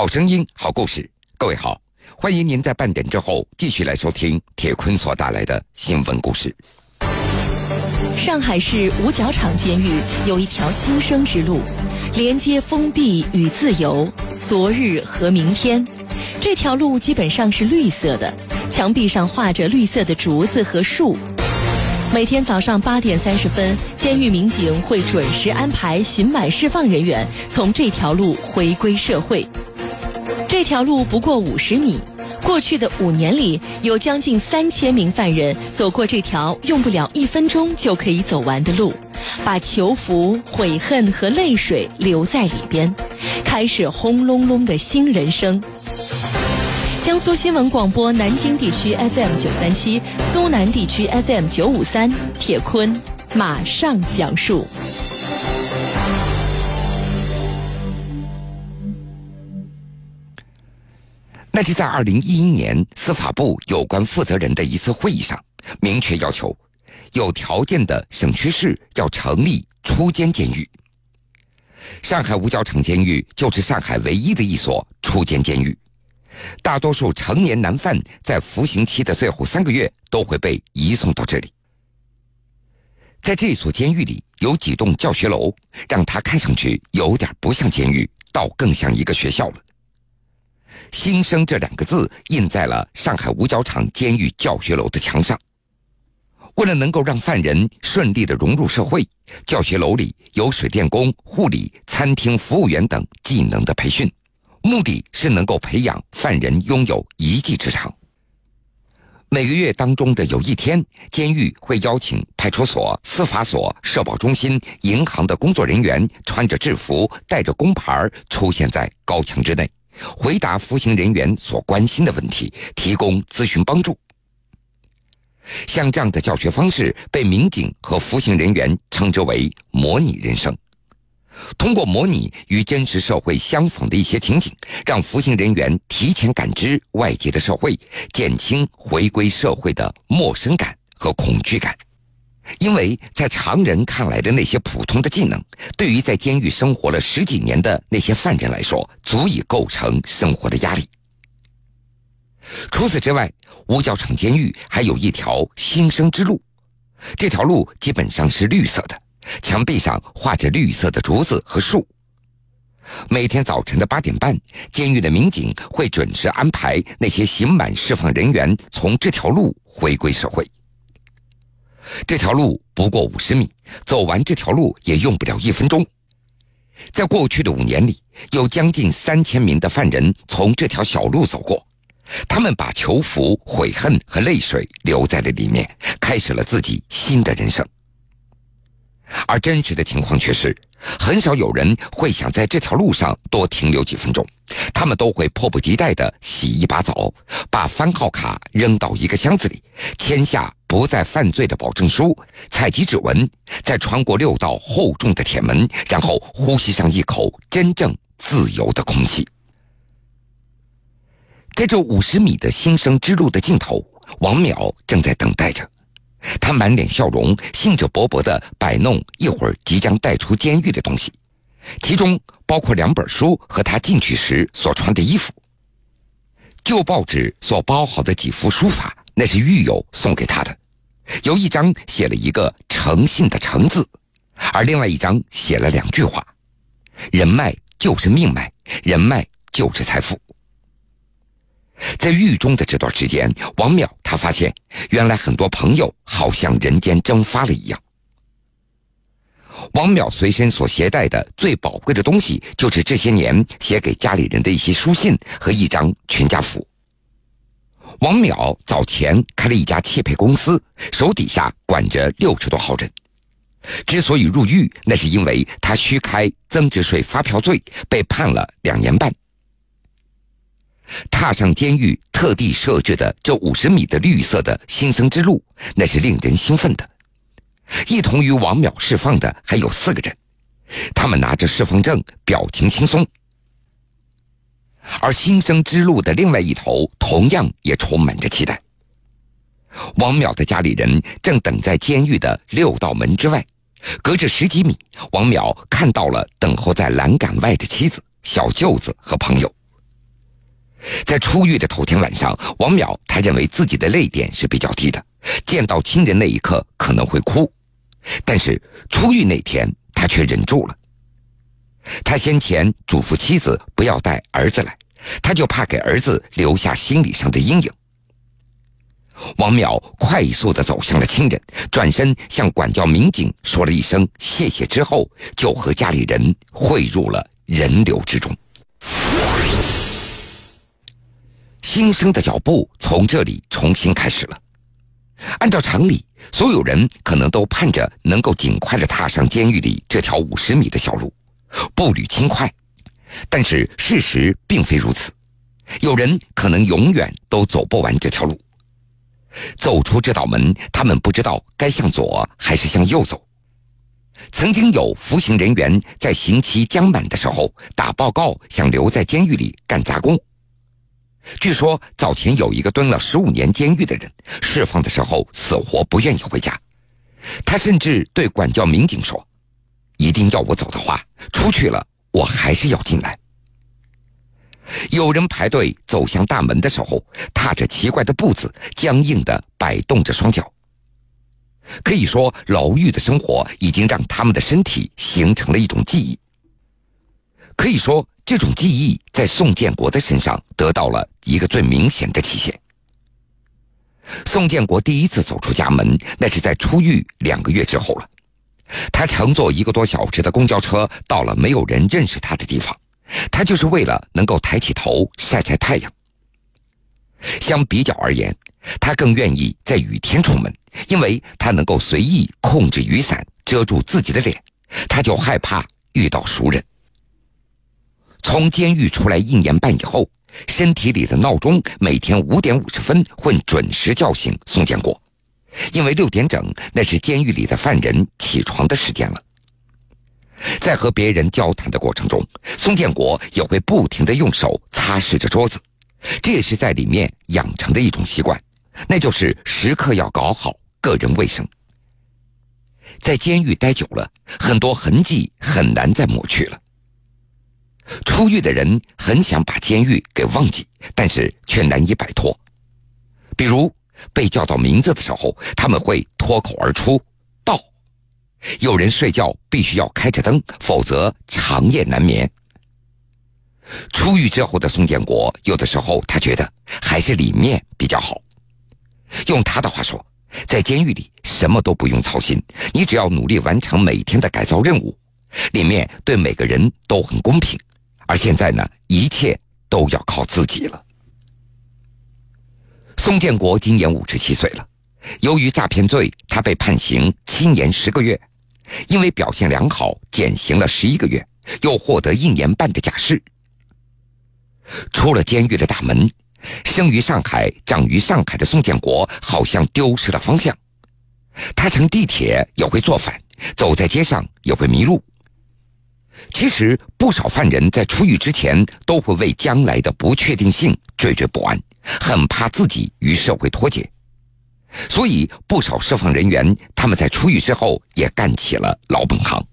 好声音，好故事。各位好，欢迎您在半点之后继续来收听铁坤所带来的新闻故事。上海市五角场监狱有一条新生之路，连接封闭与自由，昨日和明天。这条路基本上是绿色的，墙壁上画着绿色的竹子和树。每天早上八点三十分，监狱民警会准时安排刑满释放人员从这条路回归社会。这条路不过五十米，过去的五年里，有将近三千名犯人走过这条用不了一分钟就可以走完的路，把囚服、悔恨和泪水留在里边，开始轰隆隆的新人生。江苏新闻广播南京地区 FM 九三七，苏南地区 FM 九五三，铁坤马上讲述。那是在二零一一年司法部有关负责人的一次会议上，明确要求，有条件的省区市要成立初监监狱。上海五角场监狱就是上海唯一的一所初监监狱。大多数成年男犯在服刑期的最后三个月都会被移送到这里。在这所监狱里，有几栋教学楼，让他看上去有点不像监狱，倒更像一个学校了。新生这两个字印在了上海五角场监狱教学楼的墙上。为了能够让犯人顺利的融入社会，教学楼里有水电工、护理、餐厅服务员等技能的培训。目的是能够培养犯人拥有一技之长。每个月当中的有一天，监狱会邀请派出所、司法所、社保中心、银行的工作人员穿着制服、带着工牌出现在高墙之内，回答服刑人员所关心的问题，提供咨询帮助。像这样的教学方式，被民警和服刑人员称之为“模拟人生”。通过模拟与真实社会相仿的一些情景，让服刑人员提前感知外界的社会，减轻回归社会的陌生感和恐惧感。因为在常人看来的那些普通的技能，对于在监狱生活了十几年的那些犯人来说，足以构成生活的压力。除此之外，五角场监狱还有一条新生之路，这条路基本上是绿色的。墙壁上画着绿色的竹子和树。每天早晨的八点半，监狱的民警会准时安排那些刑满释放人员从这条路回归社会。这条路不过五十米，走完这条路也用不了一分钟。在过去的五年里，有将近三千名的犯人从这条小路走过，他们把囚服、悔恨和泪水留在了里面，开始了自己新的人生。而真实的情况却是，很少有人会想在这条路上多停留几分钟，他们都会迫不及待地洗一把澡，把番号卡扔到一个箱子里，签下不再犯罪的保证书，采集指纹，再穿过六道厚重的铁门，然后呼吸上一口真正自由的空气。在这五十米的新生之路的尽头，王淼正在等待着。他满脸笑容，兴致勃勃地摆弄一会儿即将带出监狱的东西，其中包括两本书和他进去时所穿的衣服。旧报纸所包好的几幅书法，那是狱友送给他的，有一张写了一个诚信的“诚”字，而另外一张写了两句话：“人脉就是命脉，人脉就是财富。”在狱中的这段时间，王淼他发现，原来很多朋友好像人间蒸发了一样。王淼随身所携带的最宝贵的东西，就是这些年写给家里人的一些书信和一张全家福。王淼早前开了一家汽配公司，手底下管着六十多号人。之所以入狱，那是因为他虚开增值税发票罪，被判了两年半。踏上监狱特地设置的这五十米的绿色的新生之路，那是令人兴奋的。一同与王淼释放的还有四个人，他们拿着释放证，表情轻松。而新生之路的另外一头，同样也充满着期待。王淼的家里人正等在监狱的六道门之外，隔着十几米，王淼看到了等候在栏杆外的妻子、小舅子和朋友。在出狱的头天晚上，王淼他认为自己的泪点是比较低的，见到亲人那一刻可能会哭，但是出狱那天他却忍住了。他先前嘱咐妻子不要带儿子来，他就怕给儿子留下心理上的阴影。王淼快速的走向了亲人，转身向管教民警说了一声谢谢之后，就和家里人汇入了人流之中。新生的脚步从这里重新开始了。按照常理，所有人可能都盼着能够尽快的踏上监狱里这条五十米的小路，步履轻快。但是事实并非如此，有人可能永远都走不完这条路。走出这道门，他们不知道该向左还是向右走。曾经有服刑人员在刑期将满的时候打报告，想留在监狱里干杂工。据说早前有一个蹲了十五年监狱的人，释放的时候死活不愿意回家。他甚至对管教民警说：“一定要我走的话，出去了我还是要进来。”有人排队走向大门的时候，踏着奇怪的步子，僵硬的摆动着双脚。可以说，牢狱的生活已经让他们的身体形成了一种记忆。可以说，这种记忆在宋建国的身上得到了一个最明显的体现。宋建国第一次走出家门，那是在出狱两个月之后了。他乘坐一个多小时的公交车，到了没有人认识他的地方。他就是为了能够抬起头晒晒太阳。相比较而言，他更愿意在雨天出门，因为他能够随意控制雨伞遮住自己的脸，他就害怕遇到熟人。从监狱出来一年半以后，身体里的闹钟每天五点五十分会准时叫醒宋建国，因为六点整那是监狱里的犯人起床的时间了。在和别人交谈的过程中，宋建国也会不停的用手擦拭着桌子，这也是在里面养成的一种习惯，那就是时刻要搞好个人卫生。在监狱待久了，很多痕迹很难再抹去了。出狱的人很想把监狱给忘记，但是却难以摆脱。比如被叫到名字的时候，他们会脱口而出。到有人睡觉必须要开着灯，否则长夜难眠。出狱之后的宋建国，有的时候他觉得还是里面比较好。用他的话说，在监狱里什么都不用操心，你只要努力完成每天的改造任务，里面对每个人都很公平。而现在呢，一切都要靠自己了。宋建国今年五十七岁了，由于诈骗罪，他被判刑七年十个月。因为表现良好，减刑了十一个月，又获得一年半的假释。出了监狱的大门，生于上海、长于上海的宋建国好像丢失了方向。他乘地铁也会坐反，走在街上也会迷路。其实，不少犯人在出狱之前都会为将来的不确定性惴惴不安，很怕自己与社会脱节。所以，不少释放人员他们在出狱之后也干起了老本行。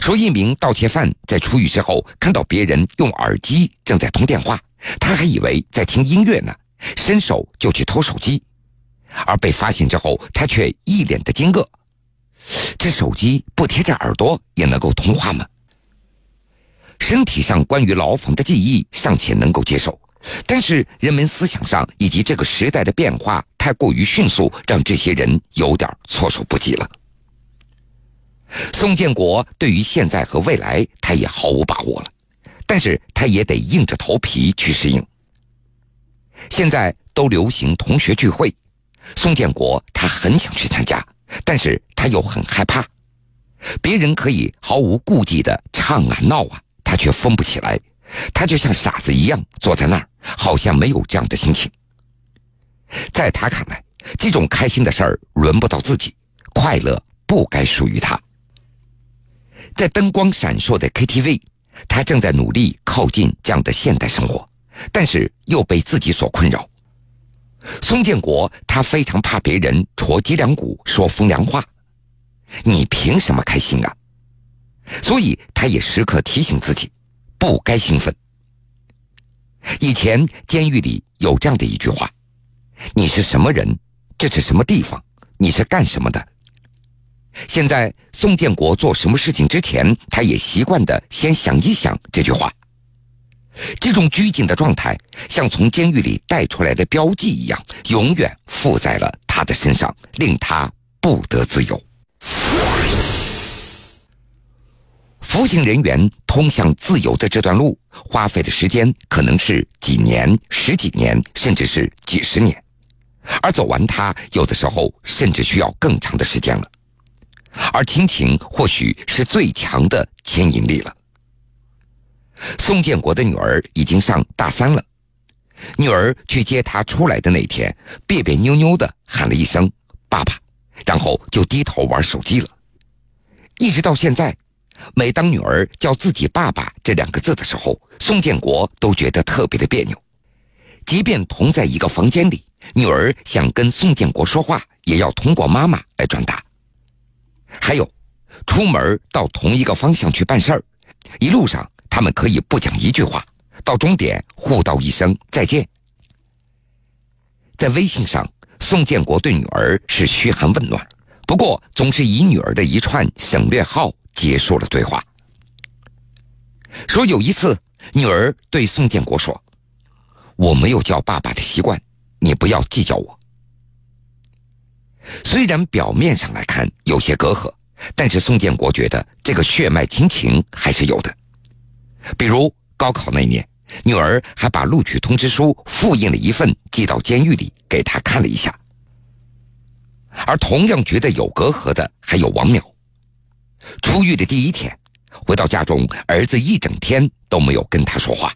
说一名盗窃犯在出狱之后看到别人用耳机正在通电话，他还以为在听音乐呢，伸手就去偷手机，而被发现之后，他却一脸的惊愕：这手机不贴着耳朵也能够通话吗？身体上关于牢房的记忆尚且能够接受。但是人们思想上以及这个时代的变化太过于迅速，让这些人有点措手不及了。宋建国对于现在和未来，他也毫无把握了，但是他也得硬着头皮去适应。现在都流行同学聚会，宋建国他很想去参加，但是他又很害怕，别人可以毫无顾忌的唱啊闹啊，他却疯不起来。他就像傻子一样坐在那儿，好像没有这样的心情。在他看来，这种开心的事儿轮不到自己，快乐不该属于他。在灯光闪烁的 KTV，他正在努力靠近这样的现代生活，但是又被自己所困扰。宋建国他非常怕别人戳脊梁骨、说风凉话，你凭什么开心啊？所以他也时刻提醒自己。不该兴奋。以前监狱里有这样的一句话：“你是什么人？这是什么地方？你是干什么的？”现在宋建国做什么事情之前，他也习惯的先想一想这句话。这种拘谨的状态，像从监狱里带出来的标记一样，永远附在了他的身上，令他不得自由。服刑人员通向自由的这段路，花费的时间可能是几年、十几年，甚至是几十年，而走完它，有的时候甚至需要更长的时间了。而亲情或许是最强的牵引力了。宋建国的女儿已经上大三了，女儿去接他出来的那天，别别扭扭的喊了一声“爸爸”，然后就低头玩手机了。一直到现在，每当女儿叫自己“爸爸”这两个字的时候，宋建国都觉得特别的别扭。即便同在一个房间里，女儿想跟宋建国说话，也要通过妈妈来转达。还有，出门到同一个方向去办事儿，一路上他们可以不讲一句话，到终点互道一声再见。在微信上，宋建国对女儿是嘘寒问暖，不过总是以女儿的一串省略号结束了对话。说有一次，女儿对宋建国说：“我没有叫爸爸的习惯，你不要计较我。”虽然表面上来看有些隔阂，但是宋建国觉得这个血脉亲情还是有的。比如高考那年，女儿还把录取通知书复印了一份寄到监狱里给他看了一下。而同样觉得有隔阂的还有王淼。出狱的第一天，回到家中，儿子一整天都没有跟他说话，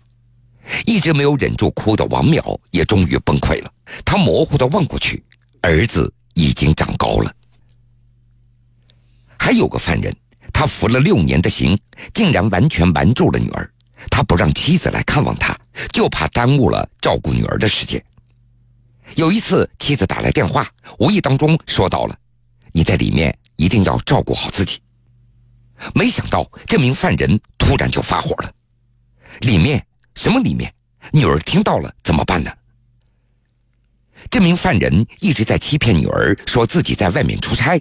一直没有忍住哭的王淼也终于崩溃了。他模糊的望过去，儿子。已经长高了。还有个犯人，他服了六年的刑，竟然完全瞒住了女儿。他不让妻子来看望他，就怕耽误了照顾女儿的时间。有一次，妻子打来电话，无意当中说到了：“你在里面一定要照顾好自己。”没想到这名犯人突然就发火了：“里面什么里面？女儿听到了怎么办呢？”这名犯人一直在欺骗女儿，说自己在外面出差。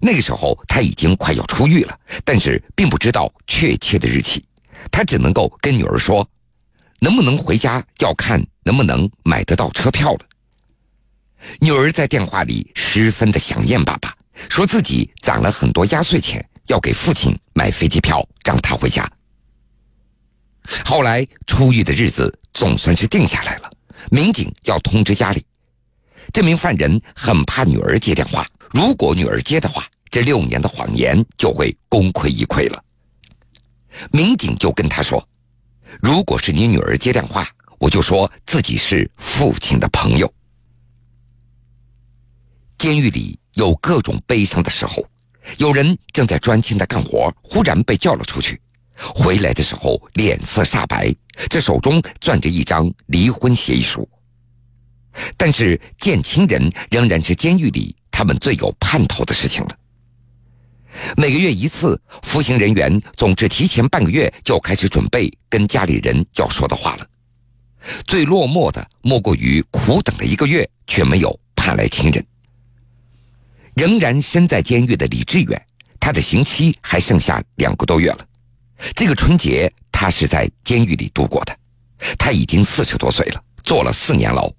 那个时候他已经快要出狱了，但是并不知道确切的日期。他只能够跟女儿说：“能不能回家要看能不能买得到车票了。”女儿在电话里十分的想念爸爸，说自己攒了很多压岁钱，要给父亲买飞机票，让他回家。后来出狱的日子总算是定下来了。民警要通知家里，这名犯人很怕女儿接电话。如果女儿接的话，这六年的谎言就会功亏一篑了。民警就跟他说：“如果是你女儿接电话，我就说自己是父亲的朋友。”监狱里有各种悲伤的时候，有人正在专心的干活，忽然被叫了出去。回来的时候脸色煞白，这手中攥着一张离婚协议书。但是见亲人仍然是监狱里他们最有盼头的事情了。每个月一次，服刑人员总是提前半个月就开始准备跟家里人要说的话了。最落寞的莫过于苦等了一个月却没有盼来亲人。仍然身在监狱的李志远，他的刑期还剩下两个多月了。这个春节，他是在监狱里度过的。他已经四十多岁了，坐了四年牢。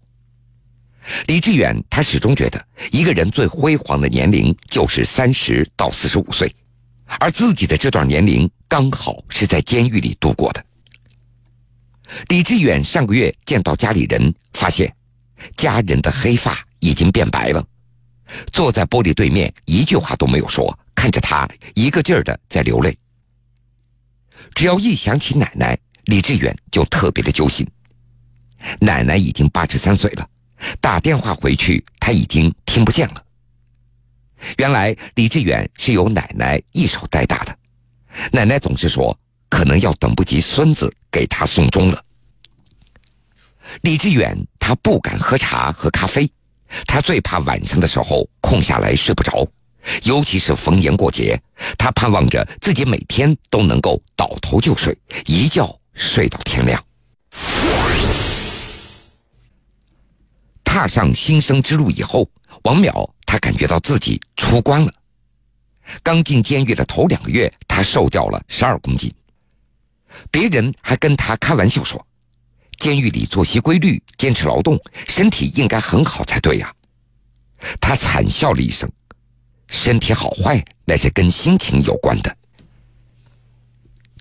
李志远他始终觉得，一个人最辉煌的年龄就是三十到四十五岁，而自己的这段年龄刚好是在监狱里度过的。李志远上个月见到家里人，发现家人的黑发已经变白了，坐在玻璃对面，一句话都没有说，看着他一个劲儿的在流泪。只要一想起奶奶，李志远就特别的揪心。奶奶已经八十三岁了，打电话回去他已经听不见了。原来李志远是由奶奶一手带大的，奶奶总是说可能要等不及孙子给他送终了。李志远他不敢喝茶喝咖啡，他最怕晚上的时候空下来睡不着。尤其是逢年过节，他盼望着自己每天都能够倒头就睡，一觉睡到天亮。踏上新生之路以后，王淼他感觉到自己出关了。刚进监狱的头两个月，他瘦掉了十二公斤。别人还跟他开玩笑说：“监狱里作息规律，坚持劳动，身体应该很好才对呀。”他惨笑了一声：“身体好坏那是跟心情有关的。”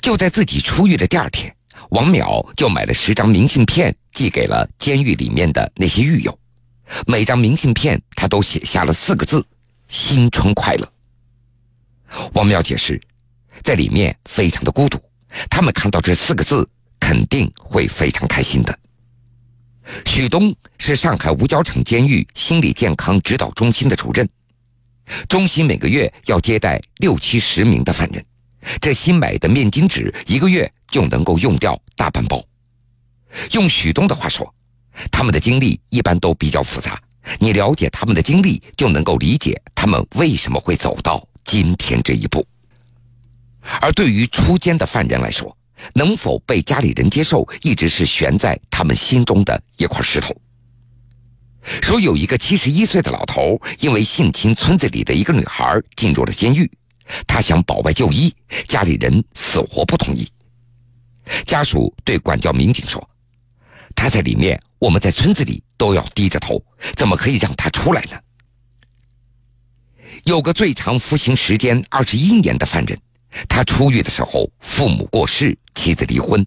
就在自己出狱的第二天，王淼就买了十张明信片，寄给了监狱里面的那些狱友。每张明信片他都写下了四个字：“新春快乐。”王淼解释，在里面非常的孤独，他们看到这四个字肯定会非常开心的。许东是上海五角场监狱心理健康指导中心的主任，中心每个月要接待六七十名的犯人，这新买的面巾纸一个月就能够用掉大半包。用许东的话说，他们的经历一般都比较复杂，你了解他们的经历，就能够理解他们为什么会走到。今天这一步，而对于出监的犯人来说，能否被家里人接受，一直是悬在他们心中的一块石头。说有一个七十一岁的老头，因为性侵村子里的一个女孩，进入了监狱，他想保外就医，家里人死活不同意。家属对管教民警说：“他在里面，我们在村子里都要低着头，怎么可以让他出来呢？”有个最长服刑时间二十一年的犯人，他出狱的时候父母过世，妻子离婚。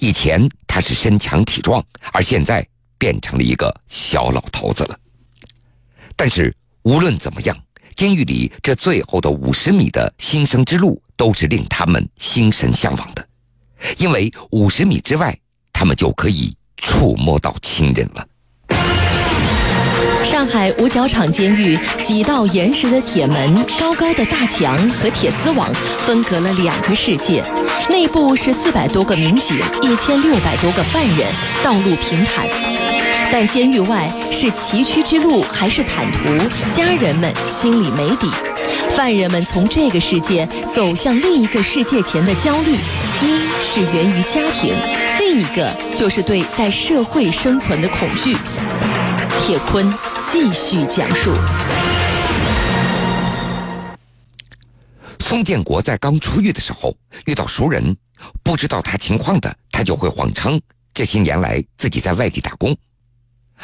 以前他是身强体壮，而现在变成了一个小老头子了。但是无论怎么样，监狱里这最后的五十米的新生之路都是令他们心神向往的，因为五十米之外，他们就可以触摸到亲人了。上海五角场监狱几道严实的铁门、高高的大墙和铁丝网分隔了两个世界。内部是四百多个民警、一千六百多个犯人，道路平坦。但监狱外是崎岖之路还是坦途，家人们心里没底。犯人们从这个世界走向另一个世界前的焦虑，一是源于家庭，另一个就是对在社会生存的恐惧。铁坤。继续讲述。宋建国在刚出狱的时候遇到熟人，不知道他情况的，他就会谎称这些年来自己在外地打工；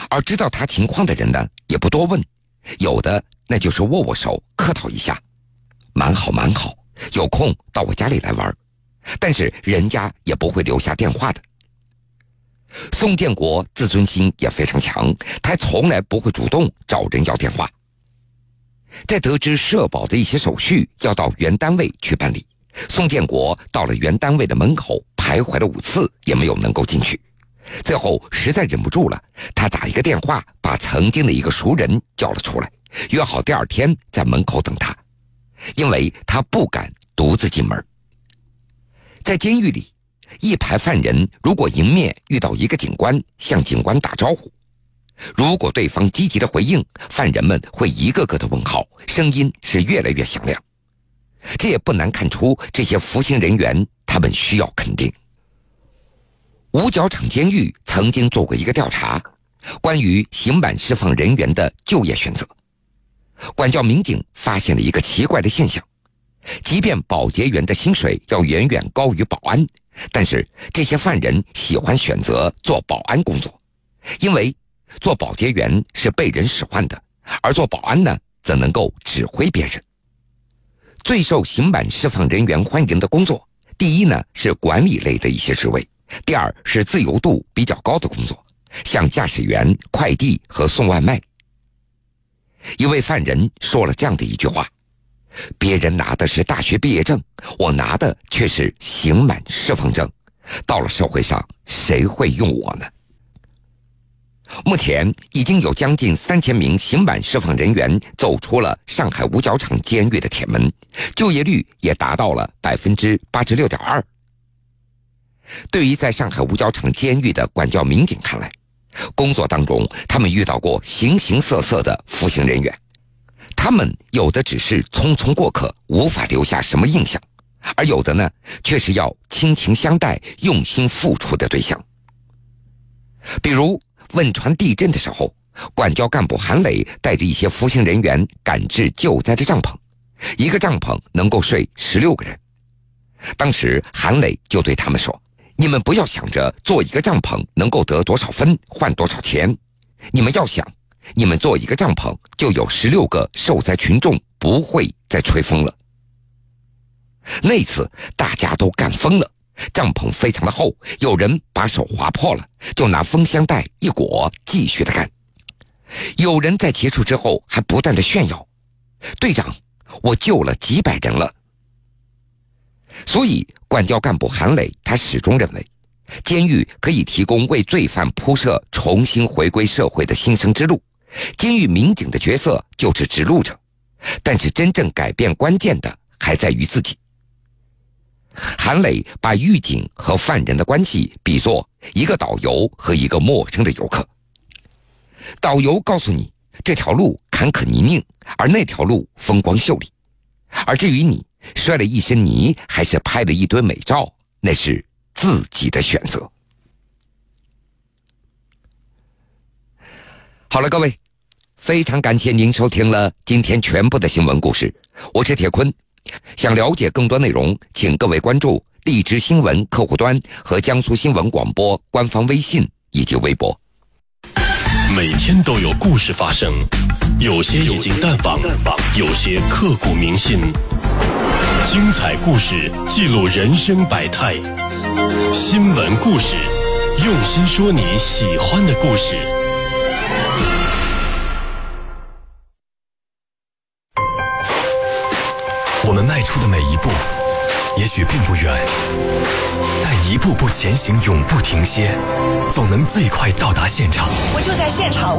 而知道他情况的人呢，也不多问，有的那就是握握手，客套一下，蛮好蛮好，有空到我家里来玩。但是人家也不会留下电话的。宋建国自尊心也非常强，他从来不会主动找人要电话。在得知社保的一些手续要到原单位去办理，宋建国到了原单位的门口徘徊了五次，也没有能够进去。最后实在忍不住了，他打一个电话把曾经的一个熟人叫了出来，约好第二天在门口等他，因为他不敢独自进门。在监狱里。一排犯人如果迎面遇到一个警官，向警官打招呼，如果对方积极的回应，犯人们会一个个的问号，声音是越来越响亮。这也不难看出，这些服刑人员他们需要肯定。五角场监狱曾经做过一个调查，关于刑满释放人员的就业选择，管教民警发现了一个奇怪的现象。即便保洁员的薪水要远远高于保安，但是这些犯人喜欢选择做保安工作，因为做保洁员是被人使唤的，而做保安呢，则能够指挥别人。最受刑满释放人员欢迎的工作，第一呢是管理类的一些职位，第二是自由度比较高的工作，像驾驶员、快递和送外卖。一位犯人说了这样的一句话。别人拿的是大学毕业证，我拿的却是刑满释放证。到了社会上，谁会用我呢？目前已经有将近三千名刑满释放人员走出了上海五角场监狱的铁门，就业率也达到了百分之八十六点二。对于在上海五角场监狱的管教民警看来，工作当中他们遇到过形形色色的服刑人员。他们有的只是匆匆过客，无法留下什么印象；而有的呢，却是要亲情相待、用心付出的对象。比如汶川地震的时候，管教干部韩磊带着一些服刑人员赶至救灾的帐篷，一个帐篷能够睡十六个人。当时韩磊就对他们说：“你们不要想着做一个帐篷能够得多少分换多少钱，你们要想，你们做一个帐篷就有十六个受灾群众不会再吹风了。”那次大家都干疯了，帐篷非常的厚，有人把手划破了，就拿风箱袋一裹，继续的干。有人在结束之后还不断的炫耀：“队长，我救了几百人了。”所以，管教干部韩磊他始终认为，监狱可以提供为罪犯铺设重新回归社会的新生之路，监狱民警的角色就是指路者，但是真正改变关键的还在于自己。韩磊把狱警和犯人的关系比作一个导游和一个陌生的游客。导游告诉你这条路坎坷泥泞，而那条路风光秀丽。而至于你摔了一身泥，还是拍了一堆美照，那是自己的选择。好了，各位，非常感谢您收听了今天全部的新闻故事，我是铁坤。想了解更多内容，请各位关注荔枝新闻客户端和江苏新闻广播官方微信以及微博。每天都有故事发生，有些已经淡忘，有些刻骨铭心。精彩故事记录人生百态，新闻故事，用心说你喜欢的故事。我们迈出的每一步，也许并不远，但一步步前行，永不停歇，总能最快到达现场。我就在现场。